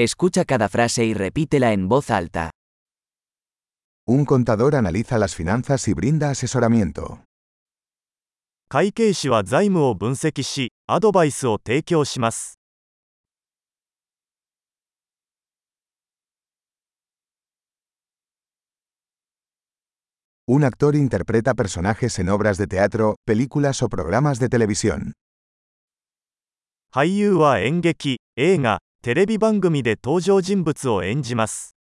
Escucha cada frase y repítela en voz alta. Un contador analiza las finanzas y brinda asesoramiento. 会計士は財務を分析し、アドバイスを提供します。 Un actor interpreta personajes en obras de teatro, películas o programas de televisión. 俳優は演劇、映画、 テレビ番組で登場人物を演じます。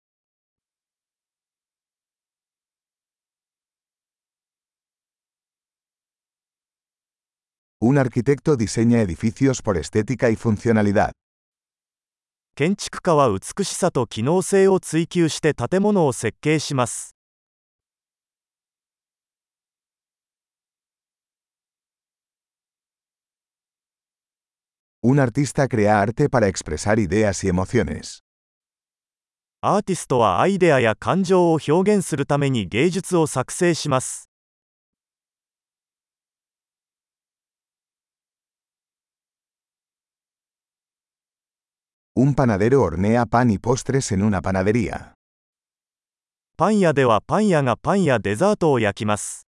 Un arquitecto diseña edificios por estética y funcionalidad. 建築家は美しさと機能性を追求して建物を設計します。Un artista crea arte para expresar ideas y emociones. アーティストはアイデアや感情を表現するために芸術を作成します。Un panadero hornea pan y postres en una panadería. パン屋ではパン屋がパンやデザートを焼きます。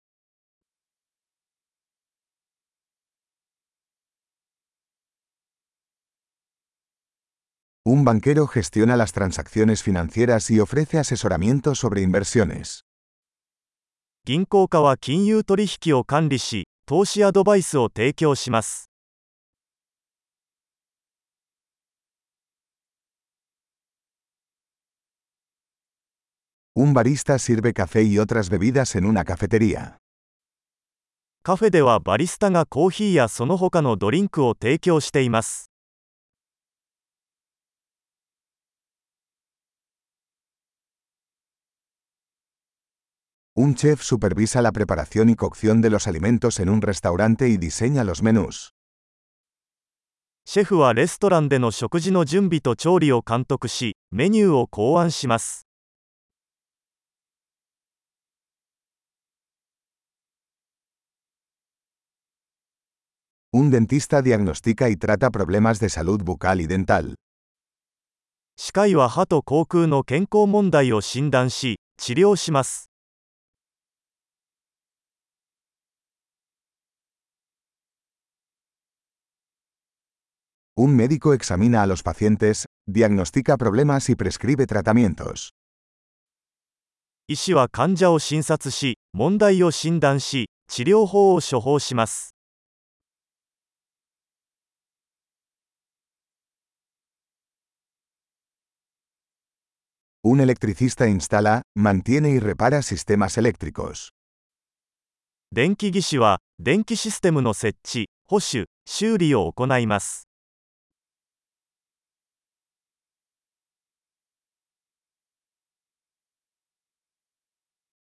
Un banquero gestiona las transacciones financieras y ofrece asesoramiento sobre inversiones. 銀行家は金融取引を管理し、投資アドバイスを提供します。 Un barista sirve café y otras bebidas en una cafetería. カフェではバリスタがコーヒーやその他のドリンクを提供しています。 Un chef supervisa la preparación y cocción de los alimentos en un restaurante y diseña los menús. シェフはレストランでの食事の準備と調理を監督し、メニューを考案します。 Un dentista diagnostica y trata problemas de salud bucal y dental. 歯科医は歯と口腔の健康問題を診断し、治療します。 Un médico examina a los pacientes, diagnostica problemas y prescribe tratamientos. 医師は患者を診察し、問題を診断し、治療法を処方します。 Un electricista instala, mantiene y repara sistemas eléctricos. 電気技師は、電気システムの設置、保守、修理を行います。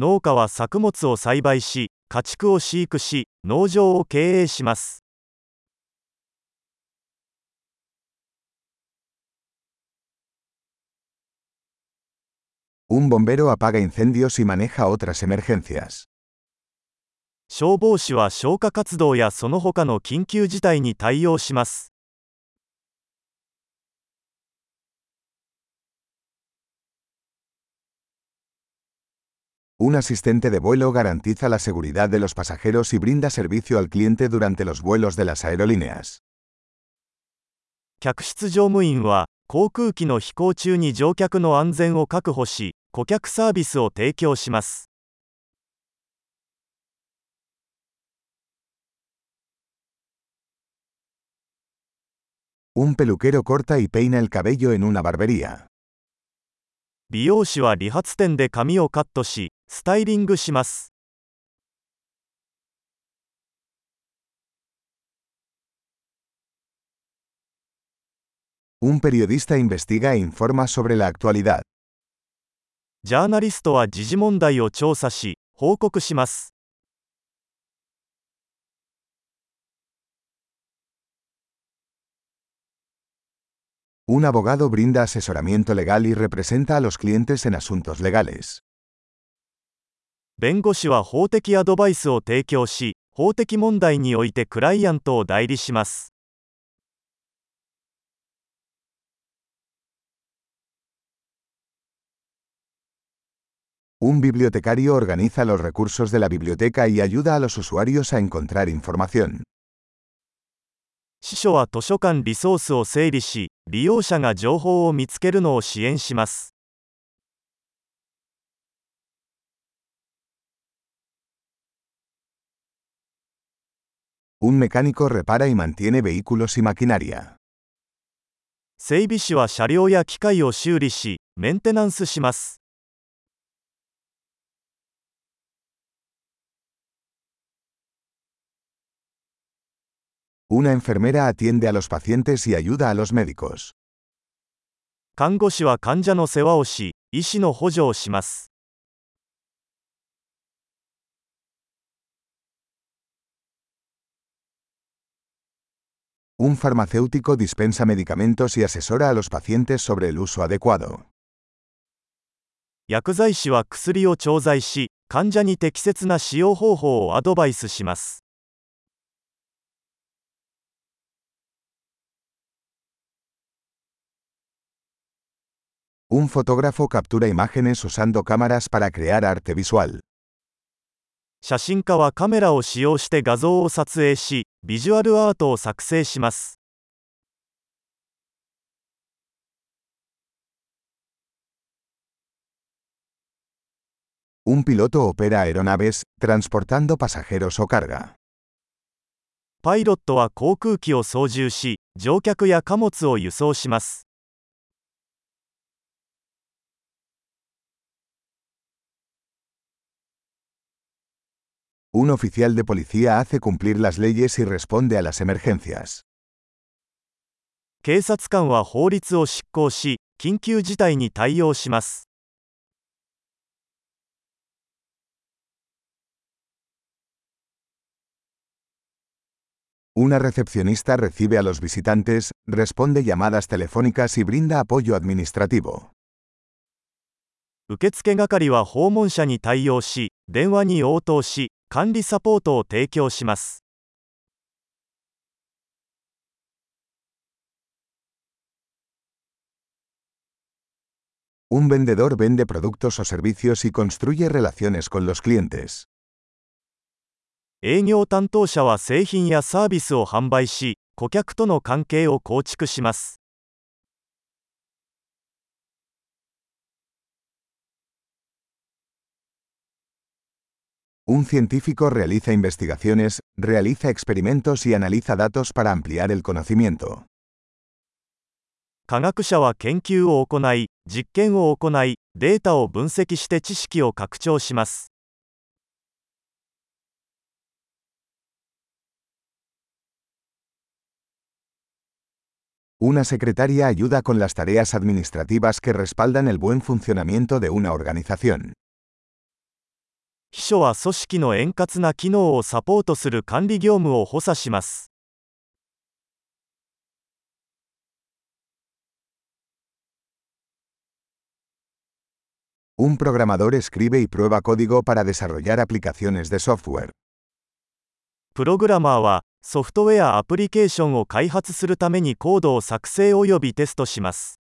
農家は作物を栽培し、家畜を飼育し、農場を経営します。消防士は消火活動やその他の緊急事態に対応します。Un asistente de vuelo garantiza la seguridad de los pasajeros y brinda servicio al cliente durante los vuelos de las aerolíneas. 客室乗務員は、航空機の飛行中に乗客の安全を確保し、顧客サービスを提供します。 Un peluquero corta y peina el cabello en una barbería. 美容師は理髪店で髪をカットし、 スタイリングします。 Un periodista investiga e informa sobre la actualidad. ジャーナリストは時事問題を調査し、報告します。 Un abogado brinda asesoramiento legal y representa a los clientes en asuntos legales. 弁護士は法的アドバイスを提供し、法的問題においてクライアントを代理します。Un bibliotecario organiza los recursos de la biblioteca y ayuda a los usuarios a encontrar información. 司書は図書館リソースを整理し、利用者が情報を見つけるのを支援します。Un mecánico repara y mantiene vehículos y maquinaria. 整備士は車両や機械を修理し、メンテナンスします。 Una enfermera atiende a los pacientes y ayuda a los médicos. 看護師は患者の世話をし、医師の補助をします。 Un farmacéutico dispensa medicamentos y asesora a los pacientes sobre el uso adecuado. 薬剤師は薬を調剤し、患者に適切な使用方法をアドバイスします。 Un fotógrafo captura imágenes usando cámaras para crear arte visual. 写真家はカメラを使用して画像を撮影し、ビジュアルアートを作成します。Un piloto opera aeronaves, transportando pasajeros o carga. パイロットは航空機を操縦し、乗客や貨物を輸送します。Un oficial de policía hace cumplir las leyes y responde a las emergencias. 警察官は法律を執行し、緊急事態に対応します。 Una recepcionista recibe a los visitantes, responde llamadas telefónicas y brinda apoyo administrativo. 受付係は訪問者に対応し、電話に応答し、 管理サポートを提供します。Un vendedor vende productos o servicios y construye relaciones con los clientes. 営業担当者は製品やサービスを販売し、顧客との関係を構築します。Un científico realiza investigaciones, realiza experimentos y analiza datos para ampliar el conocimiento. 科学者は研究を行い、実験を行い、データを分析して知識を拡張します。 Una secretaria ayuda con las tareas administrativas que respaldan el buen funcionamiento de una organización. 秘書は組織の円滑な機能をサポートする管理業務を補佐します。Un programador escribe y prueba código para desarrollar aplicaciones de software. プログラマーはソフトウェアアプリケーションを開発するためにコードを作成およびテストします。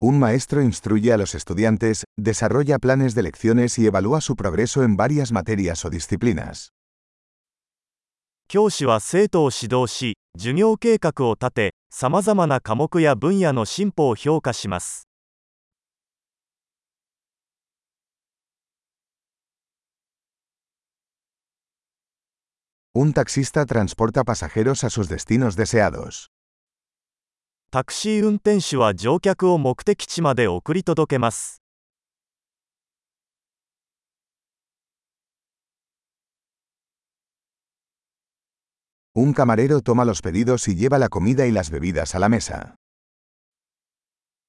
Un maestro instruye a los estudiantes, desarrolla planes de lecciones y evalúa su progreso en varias materias o disciplinas. 教師は生徒を指導し、授業計画を立て、さまざまな科目や分野の進歩を評価します。 Un taxista transporta pasajeros a sus destinos deseados. タクシー運転手は乗客を目的地まで送り届けます。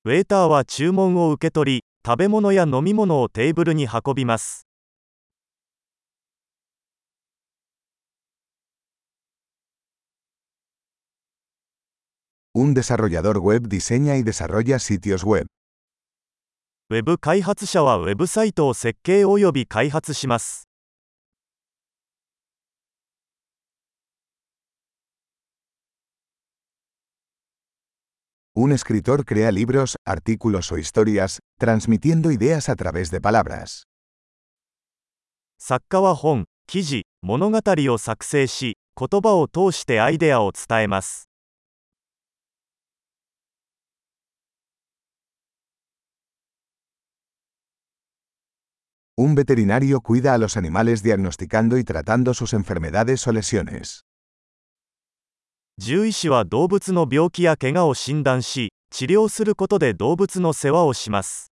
ウェーターは注文を受け取り、食べ物や飲み物をテーブルに運びます。Un desarrollador web diseña y desarrolla sitios web. ウェブ開発者はウェブサイトを設計および開発します。 Un escritor crea libros, artículos o historias, transmitiendo ideas a través de palabras. 作家は本、記事、物語を作成し、言葉を通してアイデアを伝えます。 Un veterinario cuida a los animales diagnosticando y tratando sus enfermedades o lesiones. 獣医師は動物の病気や怪我を診断し、治療することで動物の世話をします。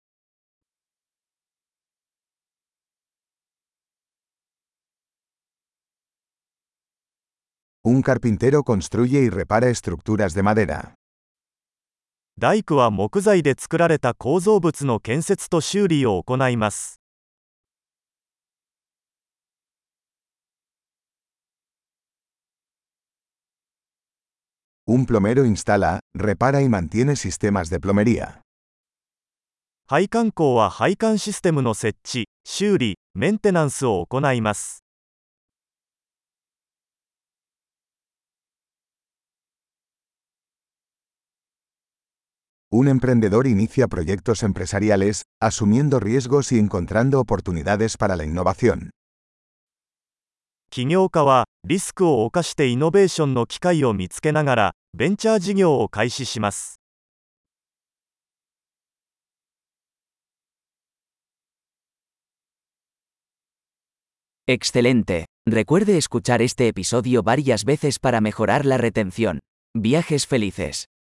Un carpintero construye y repara estructuras de madera. 大工は木材で作られた構造物の建設と修理を行います。Un plomero instala, repara y mantiene sistemas de plomería. 配管工は配管システムの設置、修理、メンテナンスを行います。 Un emprendedor inicia proyectos empresariales, asumiendo riesgos y encontrando oportunidades para la innovación. 起業家はリスクを冒してイノベーションの機会を見つけながらベンチャー事業を開始します。Excelente. Recuerde escuchar este episodio varias veces para mejorar la retención. Viajes felices.